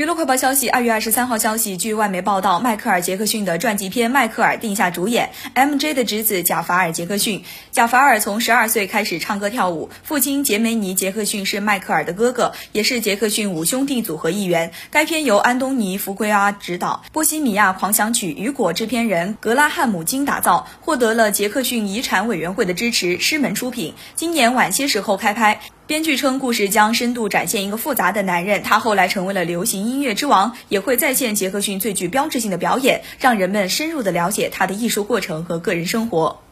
娱乐快报消息，二月二十三号消息，据外媒报道，迈克尔·杰克逊的传记片《迈克尔》定下主演，M.J. 的侄子贾法尔·杰克逊。贾法尔从十二岁开始唱歌跳舞，父亲杰梅尼·杰克逊是迈克尔的哥哥，也是杰克逊五兄弟组合一员。该片由安东尼·福奎阿执导，《波西米亚狂想曲》雨果制片人格拉汉姆金打造，获得了杰克逊遗产委员会的支持，狮门出品。今年晚些时候开拍。编剧称，故事将深度展现一个复杂的男人，他后来成为了流行音乐之王，也会再现杰克逊最具标志性的表演，让人们深入的了解他的艺术过程和个人生活。